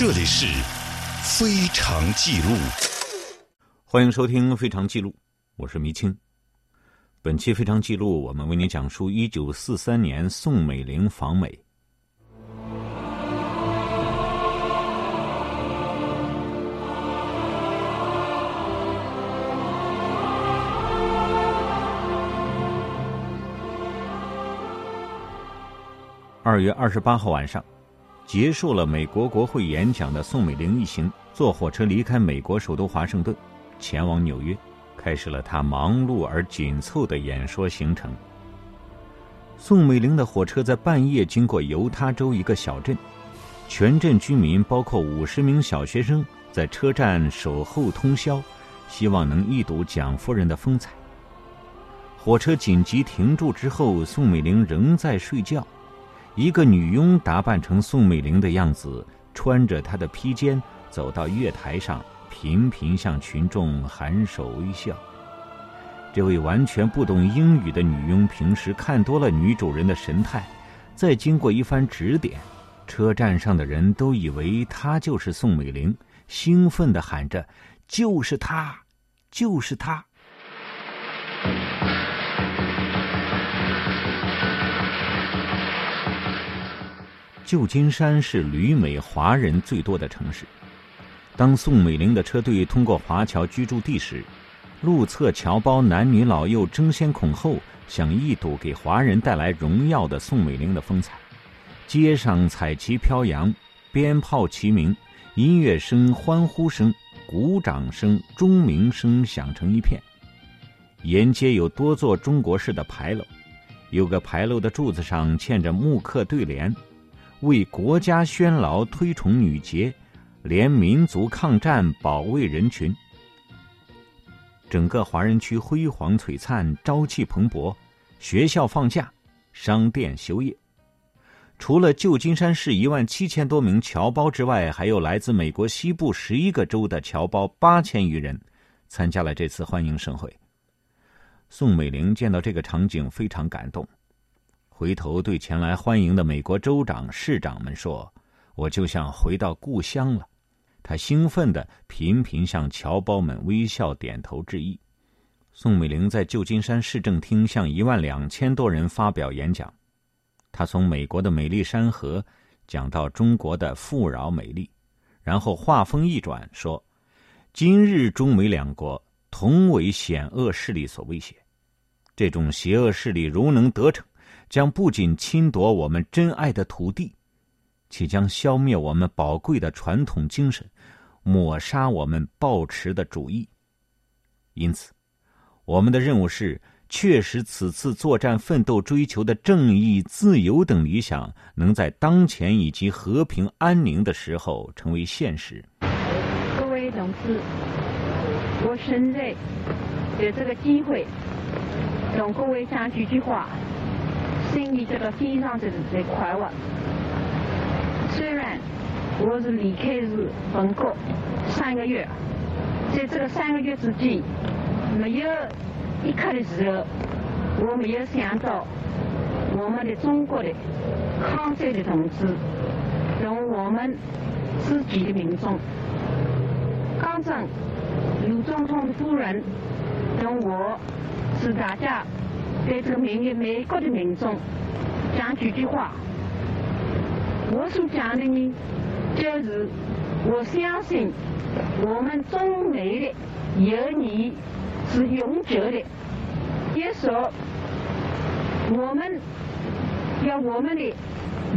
这里是《非常记录》，欢迎收听《非常记录》，我是迷青。本期《非常记录》，我们为您讲述一九四三年宋美龄访美。二月二十八号晚上，结束了美国国会演讲的宋美龄一行坐火车离开美国首都华盛顿，前往纽约，开始了她忙碌而紧凑的演说行程。宋美龄的火车在半夜经过犹他州一个小镇，全镇居民包括五十名小学生在车站守候通宵，希望能一睹蒋夫人的风采。火车紧急停住之后，宋美龄仍在睡觉。一个女佣打扮成宋美龄的样子，穿着她的披肩，走到月台上，频频向群众含首微笑。这位完全不懂英语的女佣，平时看多了女主人的神态，再经过一番指点，车站上的人都以为她就是宋美龄，兴奋地喊着：“就是她，就是她！”旧金山是旅美华人最多的城市。当宋美龄的车队通过华侨居住地时，路侧侨胞男女老幼争先恐后，想一睹给华人带来荣耀的宋美龄的风采。街上彩旗飘扬，鞭炮齐鸣，音乐声、欢呼声、鼓掌声、钟鸣声响成一片。沿街有多座中国式的牌楼，有个牌楼的柱子上嵌着木刻对联。为国家宣劳，推崇女节，联民族抗战，保卫人群。整个华人区辉煌璀璨，朝气蓬勃。学校放假，商店休业。除了旧金山市一万七千多名侨胞之外，还有来自美国西部十一个州的侨胞八千余人，参加了这次欢迎盛会。宋美龄见到这个场景，非常感动。回头对前来欢迎的美国州长、市长们说：“我就像回到故乡了。”他兴奋地频频向侨胞们微笑点头致意。宋美龄在旧金山市政厅向一万两千多人发表演讲。他从美国的美丽山河讲到中国的富饶美丽，然后话锋一转说：“今日中美两国同为险恶势力所威胁，这种邪恶势力如能得逞。”将不仅侵夺我们珍爱的土地，且将消灭我们宝贵的传统精神，抹杀我们抱持的主义。因此，我们的任务是确实此次作战奋斗追求的正义、自由等理想，能在当前以及和平安宁的时候成为现实。各位同志，我现在有这个机会，同各位讲几句话。心里觉得非常的的快活。虽然我是离开是本国三个月，在这个三个月之间，没有一刻的时候，我没有想到我们的中国的抗战的同志，同我们自己的民众，刚正卢总统夫人，同我是大家。对这个美美国的民众讲几句话，我所讲的呢，就是我相信我们中美的友谊是永久的，也说我们要我们的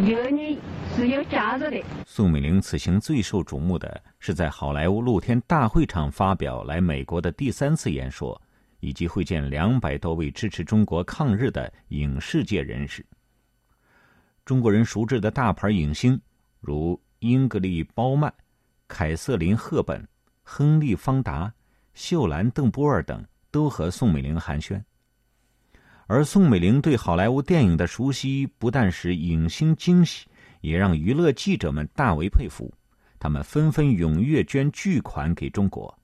友谊是有价值的。宋美龄此行最受瞩目的是在好莱坞露天大会场发表来美国的第三次演说。以及会见两百多位支持中国抗日的影视界人士。中国人熟知的大牌影星，如英格丽·褒曼、凯瑟琳·赫本、亨利·方达、秀兰·邓波尔等，都和宋美龄寒暄。而宋美龄对好莱坞电影的熟悉，不但使影星惊喜，也让娱乐记者们大为佩服。他们纷纷踊跃捐巨款给中国。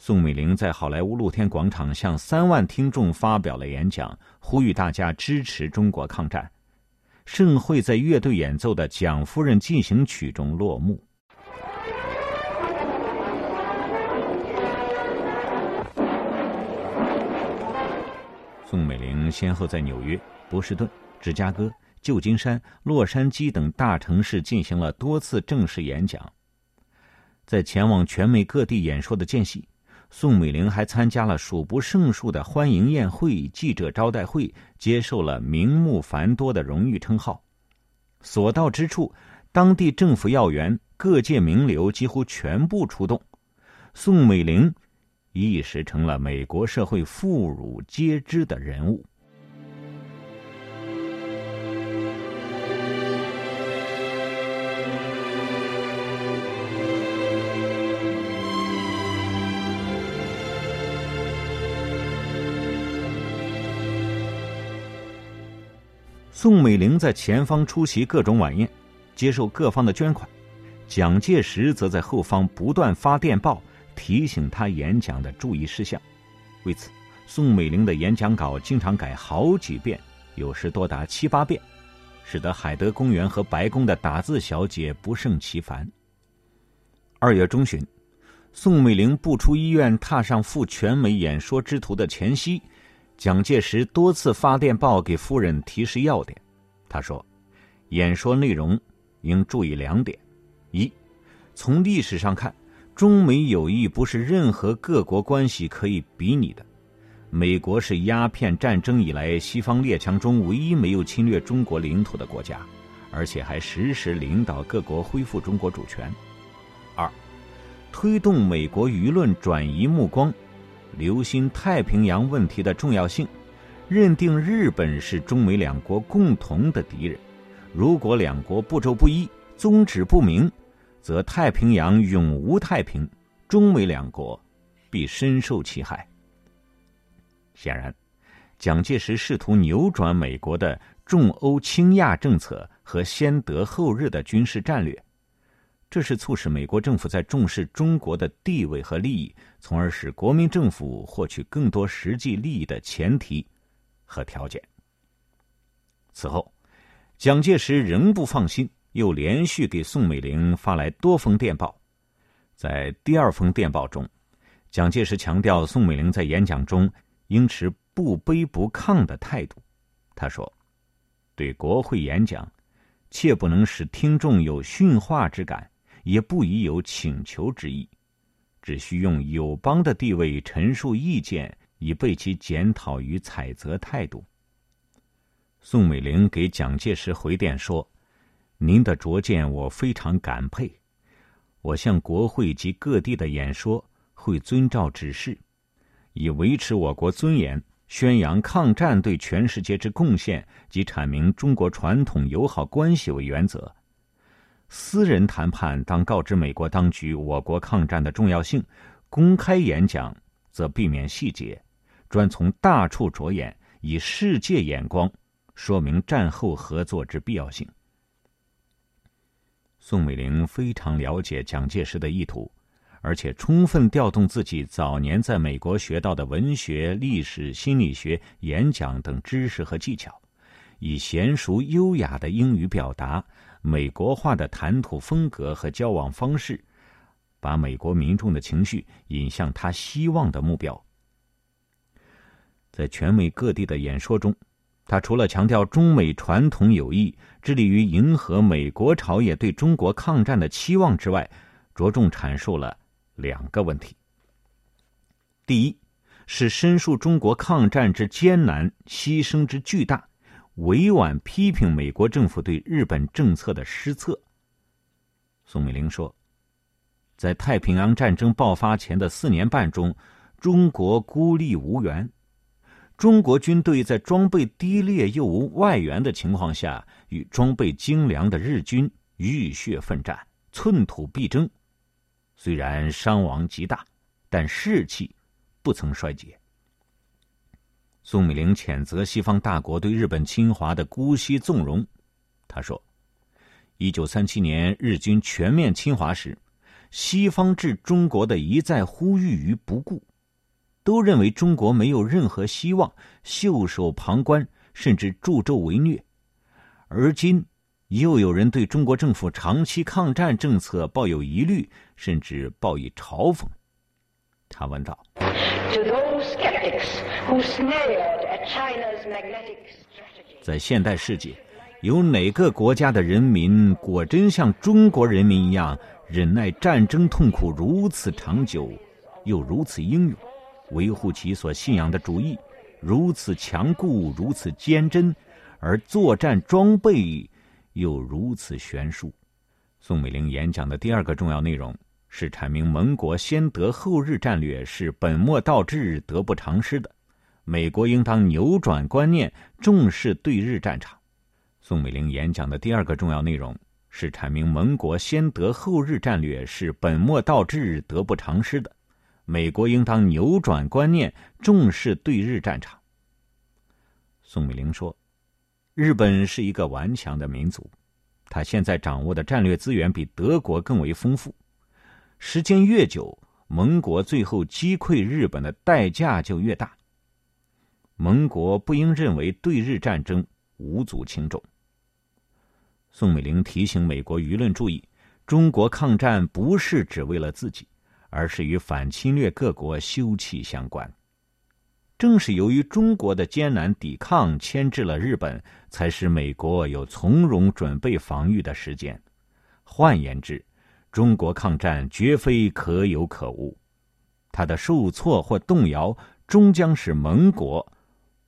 宋美龄在好莱坞露天广场向三万听众发表了演讲呼吁大家支持中国抗战盛会在乐队演奏的蒋夫人进行曲中落幕。宋美龄先后在纽约波士顿芝加哥旧金山洛杉矶等大城市进行了多次正式演讲。在前往全美各地演说的间隙宋美龄还参加了数不胜数的欢迎宴会、记者招待会，接受了名目繁多的荣誉称号。所到之处，当地政府要员、各界名流几乎全部出动，宋美龄一时成了美国社会妇孺皆知的人物。宋美龄在前方出席各种晚宴，接受各方的捐款；蒋介石则在后方不断发电报提醒他演讲的注意事项。为此，宋美龄的演讲稿经常改好几遍，有时多达七八遍，使得海德公园和白宫的打字小姐不胜其烦。二月中旬，宋美龄步出医院，踏上赴全美演说之途的前夕。蒋介石多次发电报给夫人提示要点，他说：“演说内容应注意两点：一，从历史上看，中美友谊不是任何各国关系可以比拟的。美国是鸦片战争以来西方列强中唯一没有侵略中国领土的国家，而且还时时领导各国恢复中国主权。二，推动美国舆论转移目光。”留心太平洋问题的重要性，认定日本是中美两国共同的敌人。如果两国步骤不一、宗旨不明，则太平洋永无太平，中美两国必深受其害。显然，蒋介石试图扭转美国的重欧轻亚政策和先德后日的军事战略。这是促使美国政府在重视中国的地位和利益，从而使国民政府获取更多实际利益的前提和条件。此后，蒋介石仍不放心，又连续给宋美龄发来多封电报。在第二封电报中，蒋介石强调宋美龄在演讲中应持不卑不亢的态度。他说：“对国会演讲，切不能使听众有训话之感。”也不宜有请求之意，只需用友邦的地位陈述意见，以备其检讨与采择态度。宋美龄给蒋介石回电说：“您的拙见我非常感佩，我向国会及各地的演说会遵照指示，以维持我国尊严、宣扬抗战对全世界之贡献及阐明中国传统友好关系为原则。”私人谈判当告知美国当局我国抗战的重要性，公开演讲则避免细节，专从大处着眼，以世界眼光说明战后合作之必要性。宋美龄非常了解蒋介石的意图，而且充分调动自己早年在美国学到的文学、历史、心理学、演讲等知识和技巧，以娴熟优雅的英语表达。美国化的谈吐风格和交往方式，把美国民众的情绪引向他希望的目标。在全美各地的演说中，他除了强调中美传统友谊、致力于迎合美国朝野对中国抗战的期望之外，着重阐述了两个问题：第一，是申述中国抗战之艰难、牺牲之巨大。委婉批评美国政府对日本政策的失策。宋美龄说：“在太平洋战争爆发前的四年半中，中国孤立无援，中国军队在装备低劣又无外援的情况下，与装备精良的日军浴血奋战，寸土必争。虽然伤亡极大，但士气不曾衰竭。”宋美龄谴责西方大国对日本侵华的姑息纵容。他说：“一九三七年日军全面侵华时，西方置中国的一再呼吁于不顾，都认为中国没有任何希望，袖手旁观，甚至助纣为虐。而今，又有人对中国政府长期抗战政策抱有疑虑，甚至报以嘲讽。”他问道。在现代世界，有哪个国家的人民果真像中国人民一样忍耐战争痛苦如此长久，又如此英勇，维护其所信仰的主义，如此强固，如此坚贞，而作战装备又如此悬殊？宋美龄演讲的第二个重要内容是阐明盟国先德后日战略是本末倒置、得不偿失的，美国应当扭转观念，重视对日战场。宋美龄演讲的第二个重要内容是阐明盟国先德后日战略是本末倒置、得不偿失的，美国应当扭转观念，重视对日战场。宋美龄说：“日本是一个顽强的民族。”他现在掌握的战略资源比德国更为丰富，时间越久，盟国最后击溃日本的代价就越大。盟国不应认为对日战争无足轻重。宋美龄提醒美国舆论注意：中国抗战不是只为了自己，而是与反侵略各国休戚相关。正是由于中国的艰难抵抗牵制了日本，才使美国有从容准备防御的时间。换言之，中国抗战绝非可有可无，他的受挫或动摇，终将使盟国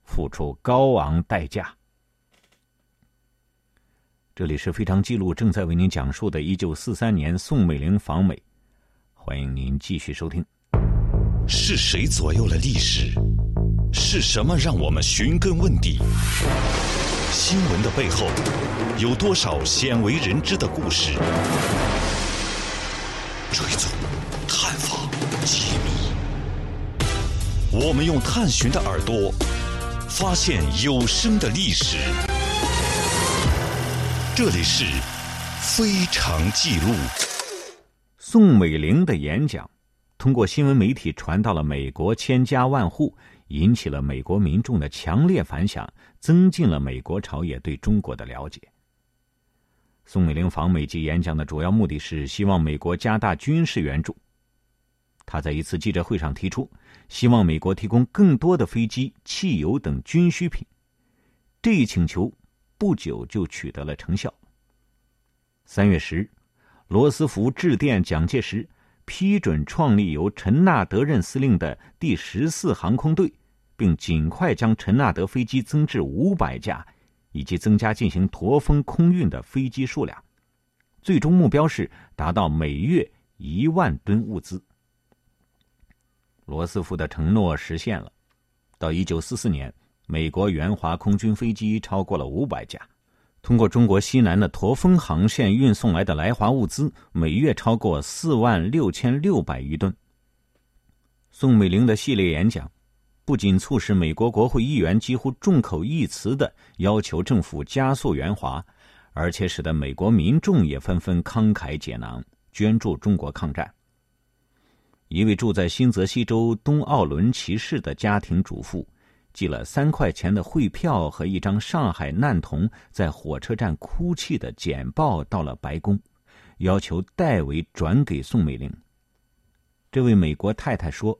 付出高昂代价。这里是非常记录正在为您讲述的1943年宋美龄访美，欢迎您继续收听。是谁左右了历史？是什么让我们寻根问底？新闻的背后有多少鲜为人知的故事？追踪、探访、揭秘，我们用探寻的耳朵发现有声的历史。这里是非常记录。宋美龄的演讲通过新闻媒体传到了美国千家万户。引起了美国民众的强烈反响，增进了美国朝野对中国的了解。宋美龄访美及演讲的主要目的是希望美国加大军事援助。他在一次记者会上提出，希望美国提供更多的飞机、汽油等军需品。这一请求不久就取得了成效。三月十日，罗斯福致电蒋介石，批准创立由陈纳德任司令的第十四航空队。并尽快将陈纳德飞机增至五百架，以及增加进行驼峰空运的飞机数量。最终目标是达到每月一万吨物资。罗斯福的承诺实现了。到一九四四年，美国援华空军飞机超过了五百架，通过中国西南的驼峰航线运送来的来华物资，每月超过四万六千六百余吨。宋美龄的系列演讲。不仅促使美国国会议员几乎众口一词的要求政府加速援华，而且使得美国民众也纷纷慷慨解囊，捐助中国抗战。一位住在新泽西州东奥伦骑士的家庭主妇，寄了三块钱的汇票和一张上海难童在火车站哭泣的简报到了白宫，要求代为转给宋美龄。这位美国太太说。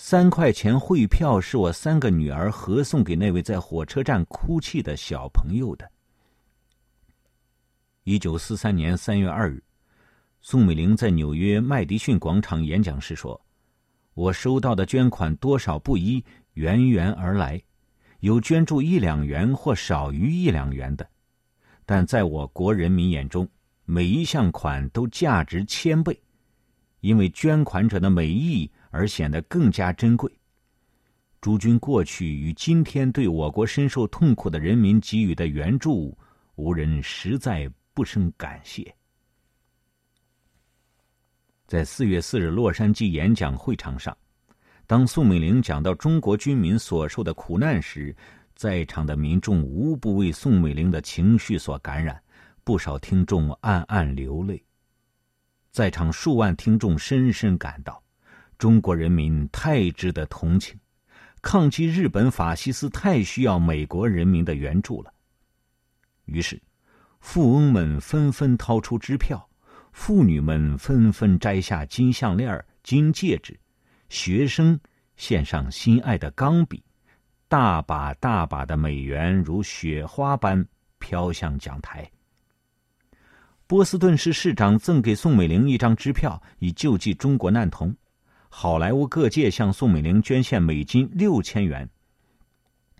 三块钱汇票是我三个女儿合送给那位在火车站哭泣的小朋友的。一九四三年三月二日，宋美龄在纽约麦迪逊广场演讲时说：“我收到的捐款多少不一，源源而来，有捐助一两元或少于一两元的，但在我国人民眼中，每一项款都价值千倍，因为捐款者的美意。”而显得更加珍贵。诸君过去与今天对我国深受痛苦的人民给予的援助，无人实在不生感谢。在四月四日洛杉矶演讲会场上，当宋美龄讲到中国军民所受的苦难时，在场的民众无不为宋美龄的情绪所感染，不少听众暗暗流泪。在场数万听众深深感到。中国人民太值得同情，抗击日本法西斯太需要美国人民的援助了。于是，富翁们纷纷掏出支票，妇女们纷纷摘下金项链、金戒指，学生献上心爱的钢笔，大把大把的美元如雪花般飘向讲台。波士顿市市长赠给宋美龄一张支票，以救济中国难童。好莱坞各界向宋美龄捐献美金六千元。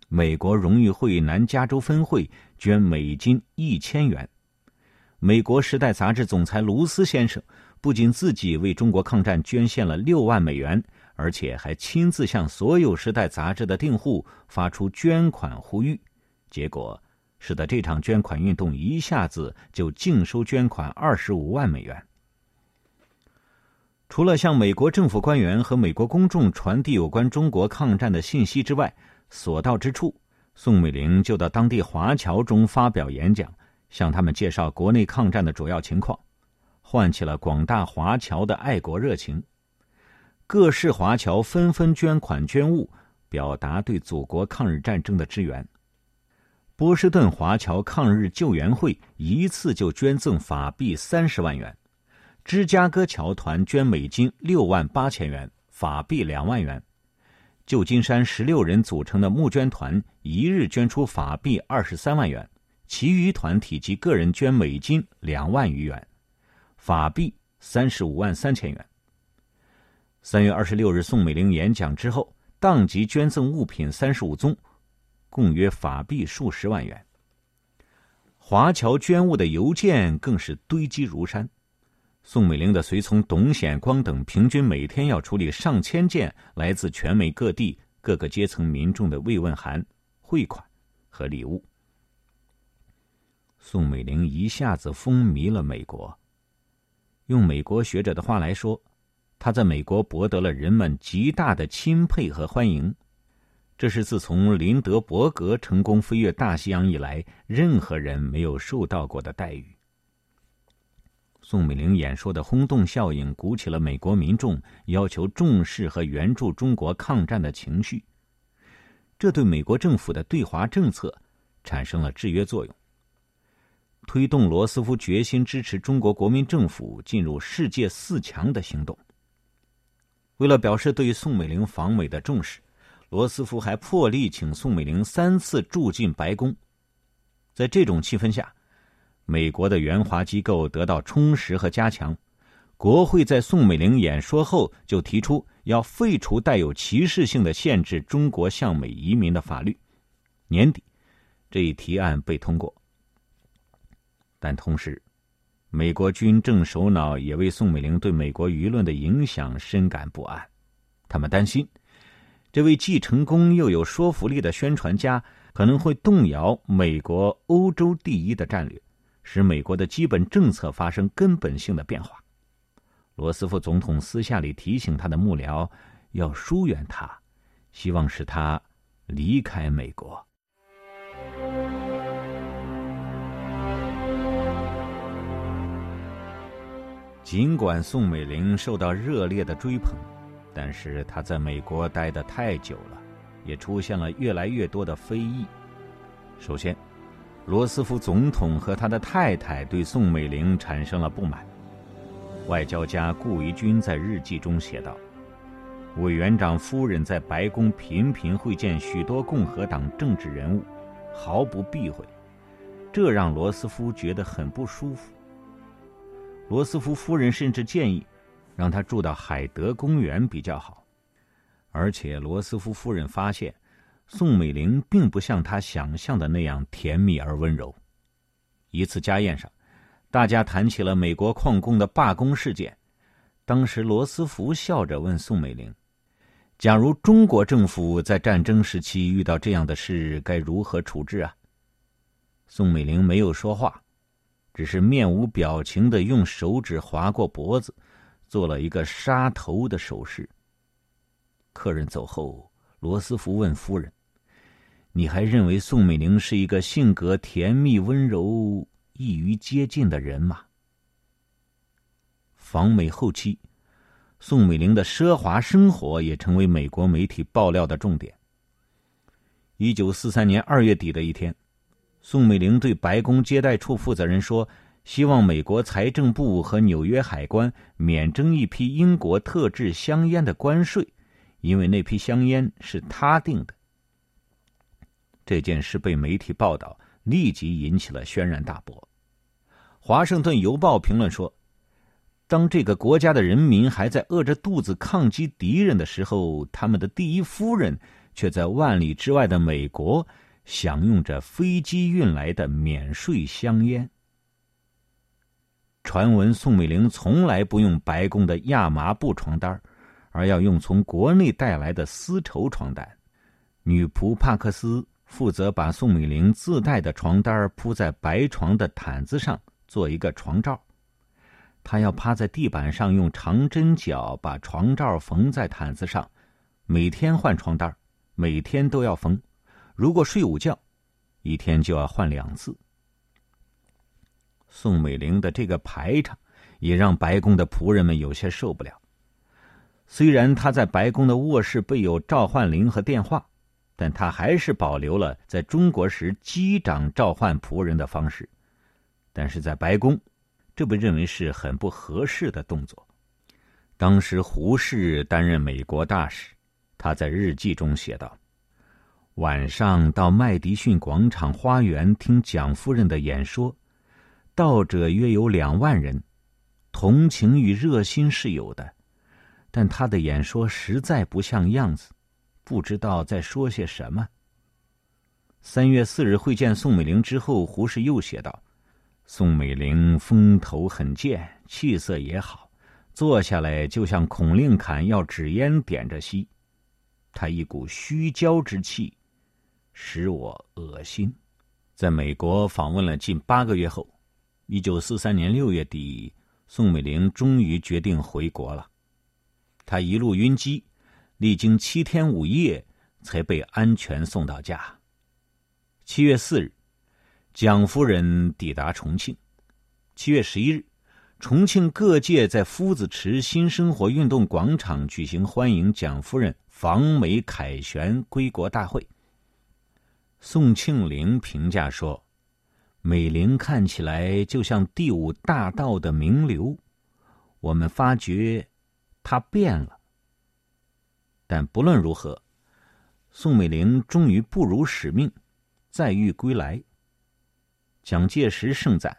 美国荣誉会南加州分会捐美金一千元。美国《时代》杂志总裁卢斯先生不仅自己为中国抗战捐献了六万美元，而且还亲自向所有《时代》杂志的订户发出捐款呼吁，结果。使得这场捐款运动一下子就净收捐款二十五万美元。除了向美国政府官员和美国公众传递有关中国抗战的信息之外，所到之处，宋美龄就到当地华侨中发表演讲，向他们介绍国内抗战的主要情况，唤起了广大华侨的爱国热情。各市华侨纷纷捐款捐物，表达对祖国抗日战争的支援。波士顿华侨抗日救援会一次就捐赠法币三十万元，芝加哥侨团捐美金六万八千元，法币两万元，旧金山十六人组成的募捐团一日捐出法币二十三万元，其余团体及个人捐美金两万余元，法币三十五万三千元。三月二十六日，宋美龄演讲之后，当即捐赠物品三十五宗。共约法币数十万元。华侨捐物的邮件更是堆积如山。宋美龄的随从董显光等，平均每天要处理上千件来自全美各地各个阶层民众的慰问函、汇款和礼物。宋美龄一下子风靡了美国。用美国学者的话来说，她在美国博得了人们极大的钦佩和欢迎。这是自从林德伯格成功飞越大西洋以来，任何人没有受到过的待遇。宋美龄演说的轰动效应，鼓起了美国民众要求重视和援助中国抗战的情绪，这对美国政府的对华政策产生了制约作用，推动罗斯福决心支持中国国民政府进入世界四强的行动。为了表示对宋美龄访美的重视。罗斯福还破例请宋美龄三次住进白宫，在这种气氛下，美国的援华机构得到充实和加强。国会在宋美龄演说后就提出要废除带有歧视性的限制中国向美移民的法律。年底，这一提案被通过。但同时，美国军政首脑也为宋美龄对美国舆论的影响深感不安，他们担心。这位既成功又有说服力的宣传家可能会动摇美国“欧洲第一”的战略，使美国的基本政策发生根本性的变化。罗斯福总统私下里提醒他的幕僚要疏远他，希望使他离开美国。尽管宋美龄受到热烈的追捧。但是他在美国待得太久了，也出现了越来越多的非议。首先，罗斯福总统和他的太太对宋美龄产生了不满。外交家顾维钧在日记中写道：“委员长夫人在白宫频频会见许多共和党政治人物，毫不避讳，这让罗斯福觉得很不舒服。罗斯福夫人甚至建议。”让他住到海德公园比较好，而且罗斯福夫人发现，宋美龄并不像她想象的那样甜蜜而温柔。一次家宴上，大家谈起了美国矿工的罢工事件。当时罗斯福笑着问宋美龄：“假如中国政府在战争时期遇到这样的事，该如何处置啊？”宋美龄没有说话，只是面无表情的用手指划过脖子。做了一个杀头的手势。客人走后，罗斯福问夫人：“你还认为宋美龄是一个性格甜蜜、温柔、易于接近的人吗？”访美后期，宋美龄的奢华生活也成为美国媒体爆料的重点。一九四三年二月底的一天，宋美龄对白宫接待处负责人说。希望美国财政部和纽约海关免征一批英国特制香烟的关税，因为那批香烟是他订的。这件事被媒体报道，立即引起了轩然大波。《华盛顿邮报》评论说：“当这个国家的人民还在饿着肚子抗击敌人的时候，他们的第一夫人却在万里之外的美国享用着飞机运来的免税香烟。”传闻宋美龄从来不用白宫的亚麻布床单，而要用从国内带来的丝绸床单。女仆帕克斯。负责把宋美龄自带的床单铺在白床的毯子上，做一个床罩。他要趴在地板上，用长针脚把床罩缝在毯子上，每天换床单，每天都要缝。如果睡午觉，一天就要换两次。宋美龄的这个排场，也让白宫的仆人们有些受不了。虽然他在白宫的卧室备有召唤铃和电话。但他还是保留了在中国时机长召唤仆人的方式，但是在白宫，这被认为是很不合适的动作。当时胡适担任美国大使，他在日记中写道：“晚上到麦迪逊广场花园听蒋夫人的演说，到者约有两万人，同情与热心是有的，但他的演说实在不像样子。”不知道在说些什么。三月四日会见宋美龄之后，胡适又写道：“宋美龄风头很健，气色也好，坐下来就像孔令侃要纸烟点着吸，他一股虚焦之气，使我恶心。”在美国访问了近八个月后，一九四三年六月底，宋美龄终于决定回国了。她一路晕机。历经七天五夜，才被安全送到家。七月四日，蒋夫人抵达重庆。七月十一日，重庆各界在夫子池新生活运动广场举行欢迎蒋夫人访美凯旋归国大会。宋庆龄评价说：“美龄看起来就像第五大道的名流，我们发觉她变了。”但不论如何，宋美龄终于不辱使命，再遇归来。蒋介石盛赞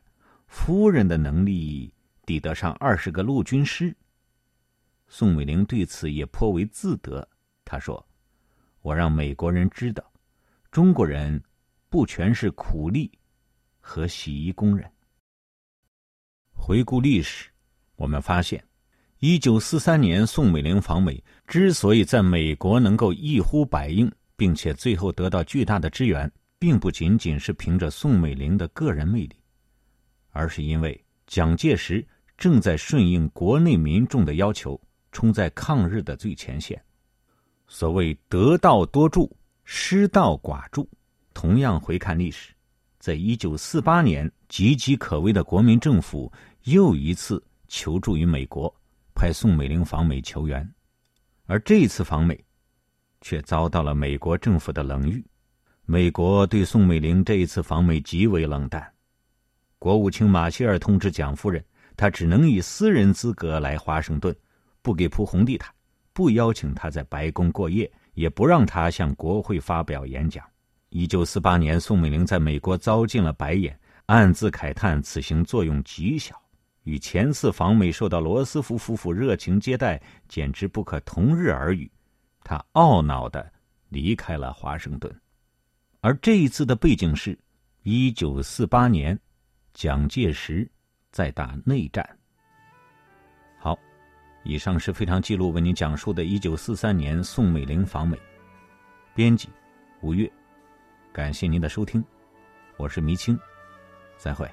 夫人的能力抵得上二十个陆军师。宋美龄对此也颇为自得。他说：“我让美国人知道，中国人不全是苦力和洗衣工人。”回顾历史，我们发现。一九四三年，宋美龄访美之所以在美国能够一呼百应，并且最后得到巨大的支援，并不仅仅是凭着宋美龄的个人魅力，而是因为蒋介石正在顺应国内民众的要求，冲在抗日的最前线。所谓“得道多助，失道寡助”，同样回看历史，在一九四八年，岌岌可危的国民政府又一次求助于美国。派宋美龄访美求援，而这次访美，却遭到了美国政府的冷遇。美国对宋美龄这一次访美极为冷淡。国务卿马歇尔通知蒋夫人，他只能以私人资格来华盛顿，不给铺红地毯，不邀请他在白宫过夜，也不让他向国会发表演讲。一九四八年，宋美龄在美国遭尽了白眼，暗自慨叹此行作用极小。与前次访美受到罗斯福夫妇热情接待，简直不可同日而语。他懊恼的离开了华盛顿，而这一次的背景是，一九四八年，蒋介石在打内战。好，以上是非常记录为您讲述的1943年宋美龄访美。编辑：吴越，感谢您的收听，我是迷青，再会。